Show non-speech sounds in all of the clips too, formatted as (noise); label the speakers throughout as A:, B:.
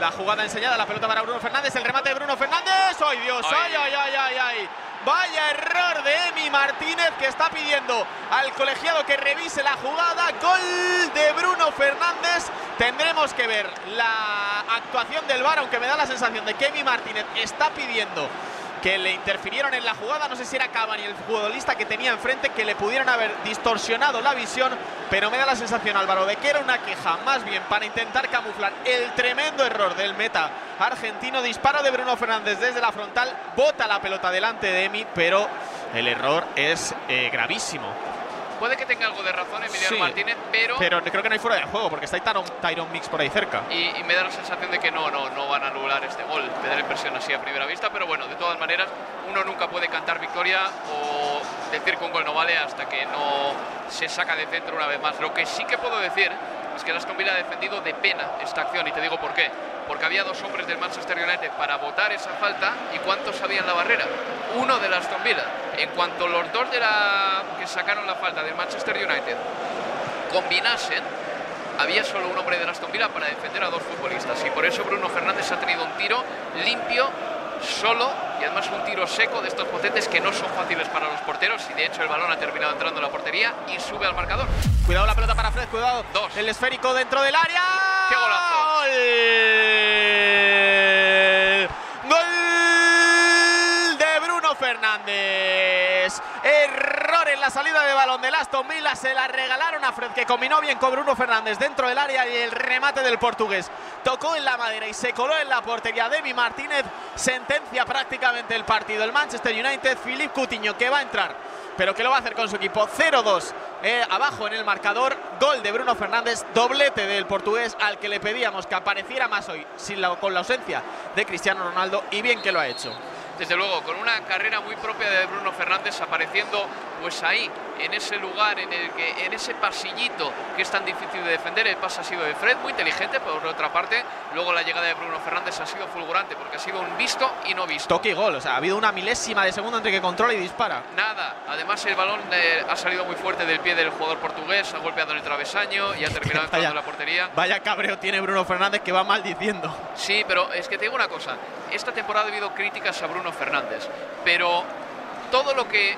A: La jugada enseñada, la pelota para Bruno Fernández, el remate de Bruno Fernández. ¡Ay Dios! ¡Ay, ay, ay, ay, ay! Vaya error de Emi Martínez que está pidiendo al colegiado que revise la jugada. Gol de Bruno Fernández. Tendremos que ver la actuación del VAR, aunque me da la sensación de que Emi Martínez está pidiendo que le interfirieron en la jugada. No sé si era Cavani el futbolista que tenía enfrente, que le pudieron haber distorsionado la visión, pero me da la sensación, Álvaro, de que era una queja más bien para intentar camuflar el tremendo error del meta argentino. Disparo de Bruno Fernández desde la frontal, bota la pelota delante de Emi, pero el error es eh, gravísimo.
B: Puede que tenga algo de razón Emiliano
A: Sí,
B: Martínez, pero,
A: Pero creo que no hay fuera de juego, porque está ahí Tyron, Tyron Mix por ahí cerca.
B: y, y me da la sensación de que no, no, no van a anular este gol. Me da la impresión así a primera vista, pero bueno, de todas maneras, uno nunca puede cantar victoria o decir que un gol no vale hasta que no se saca de centro una vez más. Lo que sí que puedo decir es que Aston Villa ha defendido de pena esta acción y te digo por qué. Porque había dos hombres del Manchester United para votar esa falta y ¿cuántos sabían la barrera? Uno del Aston Villa. En cuanto los dos de la que sacaron la falta del Manchester United combinasen, había solo un hombre de Aston Villa para defender a dos futbolistas y por eso Bruno Fernández ha tenido un tiro limpio, solo y además un tiro seco de estos potentes que no son fáciles para los porteros y de hecho el balón ha terminado entrando en la portería y sube al marcador.
A: Cuidado la pelota para Fred, cuidado.
B: Dos.
A: El esférico dentro del área.
B: ¡Qué golazo!
A: ¡Gol! ¡Gol de Bruno Error en la salida de balón del Aston Villa. Se la regalaron a Fred, que combinó bien con Bruno Fernández dentro del área y el remate del portugués. Tocó en la madera y se coló en la portería. Demi Martínez sentencia prácticamente el partido. El Manchester United, Philippe Coutinho, que va a entrar pero que lo va a hacer con su equipo 0-2 eh, abajo en el marcador. Gol de Bruno Fernández, doblete del portugués al que le pedíamos que apareciera más hoy sin la- con la ausencia de Cristiano Ronaldo y bien que lo ha hecho.
B: Desde luego, con una carrera muy propia de Bruno Fernández apareciendo pues ahí, en ese lugar, en el que, en ese pasillito que es tan difícil de defender. El pase ha sido de Fred, muy inteligente, por otra parte. Luego la llegada de Bruno Fernández ha sido fulgurante, porque ha sido un visto y no visto.
A: Toque y gol, o sea, ha habido una milésima de segundo entre que controla y dispara.
B: Nada, además el balón eh, ha salido muy fuerte del pie del jugador portugués, ha golpeado en el travesaño y ha terminado (laughs) entrando la portería.
A: Vaya cabreo tiene Bruno Fernández que va maldiciendo.
B: Sí, pero es que te digo una cosa. Esta temporada ha habido críticas a Bruno Fernández, pero todo lo que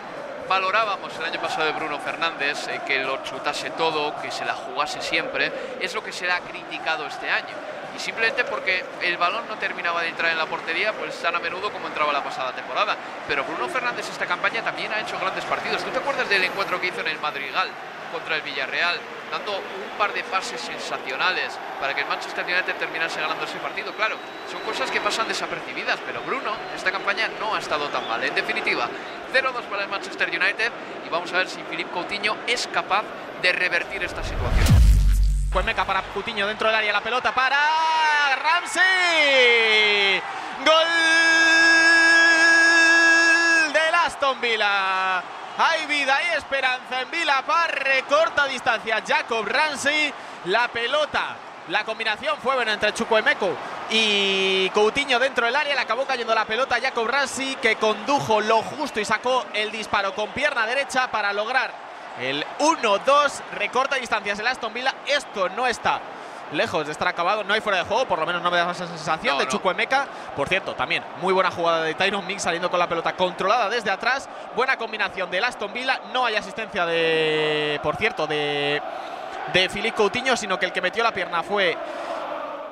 B: valorábamos el año pasado de Bruno Fernández, eh, que lo chutase todo, que se la jugase siempre, es lo que se le ha criticado este año. Y simplemente porque el balón no terminaba de entrar en la portería, pues tan a menudo como entraba la pasada temporada. Pero Bruno Fernández esta campaña también ha hecho grandes partidos. ¿Tú te acuerdas del encuentro que hizo en el Madrigal contra el Villarreal, dando un par de pases sensacionales para que el Manchester United terminase ganando ese partido? Claro, son cosas que pasan desapercibidas, pero Bruno esta campaña no ha estado tan mal. En definitiva, 0-2 para el Manchester United y vamos a ver si Philippe Coutinho es capaz de revertir esta situación.
A: Pues meca para Coutinho dentro del área, la pelota para Ramsey. Gol del Aston Villa. Hay vida, hay esperanza en Villa para recorta distancia. Jacob Ramsey, la pelota. La combinación fue buena entre Chukwuemeko y Coutinho dentro del área. Le acabó cayendo la pelota a Jacob Ramsey que condujo lo justo y sacó el disparo con pierna derecha para lograr el 1-2 recorta distancias el Aston Villa. Esto no está lejos de estar acabado. No hay fuera de juego, por lo menos no me da esa sensación
B: No,
A: de
B: no.
A: Por cierto, también muy buena jugada de Tyron Mix saliendo con la pelota controlada desde atrás. Buena combinación del Aston Villa. No hay asistencia de, por cierto, de de Philippe Coutinho, sino que el que metió la pierna fue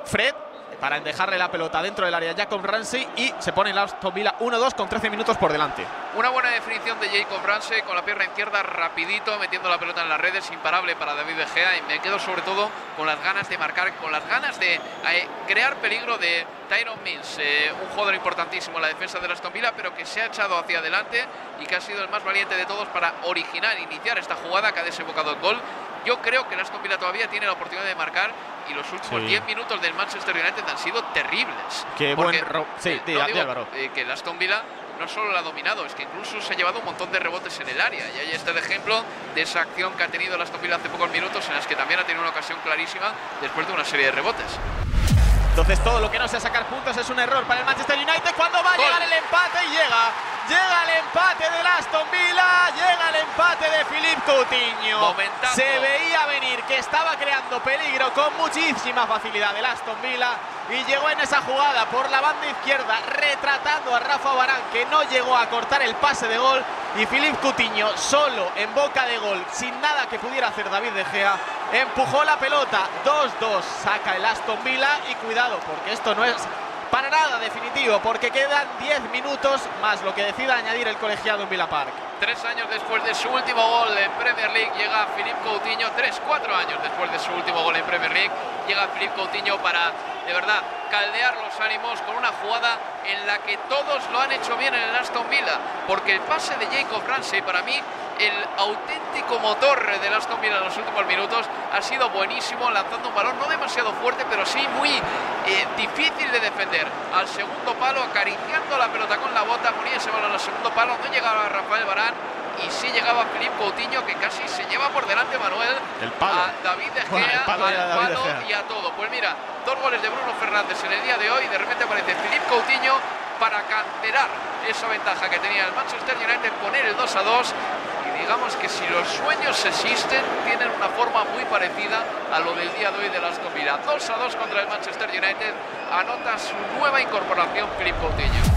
A: Fred para dejarle la pelota dentro del área a Jacob Ramsey y se pone el Aston Villa 1-2 con 13 minutos por delante.
B: Una buena definición de Jacob Ramsey con la pierna izquierda rapidito, metiendo la pelota en las redes, imparable para David De y me quedo sobre todo con las ganas de marcar, con las ganas de eh, crear peligro de Tyron Mills, eh, un jugador importantísimo en la defensa de la Aston Villa, pero que se ha echado hacia adelante y que ha sido el más valiente de todos para originar, iniciar esta jugada que ha desembocado el gol. Yo creo que el Aston Villa todavía tiene la oportunidad de marcar y los últimos 10 minutos del Manchester United han sido terribles.
A: Qué buen sí,
B: eh, que el Aston Villa no solo la ha dominado, es que incluso se ha llevado un montón de rebotes en el área. Y ahí está el ejemplo de esa acción que ha tenido el Aston Villa hace pocos minutos, en las que también ha tenido una ocasión clarísima después de una serie de rebotes.
A: Entonces todo lo que no sea sacar puntos es un error para el Manchester United cuando va a llegar el empate y llega. Llega el empate del Aston Villa, llega el empate de Philippe Coutinho. Se veía venir que estaba creando peligro con muchísima facilidad el Aston Villa y llegó en esa jugada por la banda izquierda retratando a Rafa Barán que no llegó a cortar el pase de gol y Philippe Coutinho solo en boca de gol sin nada que pudiera hacer David De Gea empujó la pelota 2-2 saca el Aston Villa y cuidado porque esto no es para nada definitivo, porque quedan 10 minutos más lo que decida añadir el colegiado en Villa Park.
B: Tres años después de su último gol en Premier League llega Philippe Coutinho, tres, cuatro años después de su último gol en Premier League, llega Philippe Coutinho para, de verdad, caldear los ánimos con una jugada en la que todos lo han hecho bien en el Aston Villa, porque el pase de Jacob Ramsey para mí el auténtico motor del Aston Villa en los últimos minutos. Ha sido buenísimo lanzando un balón no demasiado fuerte, pero sí muy difícil de defender. Al segundo palo, acariciando la pelota con la bota, ponía ese balón al segundo palo, no llegaba Rafael Barán y sí llegaba Felipe Coutinho que casi se lleva por delante Manuel
A: el palo.
B: a David De Gea, al palo y a todo. Pues mira, dos goles de Bruno Fernández en el día de hoy, de repente aparece Felipe Coutinho para canterar esa ventaja que tenía el Manchester United, poner el 2 a 2 digamos que si los sueños existen, tienen una forma muy parecida a lo del día de hoy de Aston Villa. 2 a 2 contra el Manchester United, anota su nueva incorporación, Philippe Coutinho.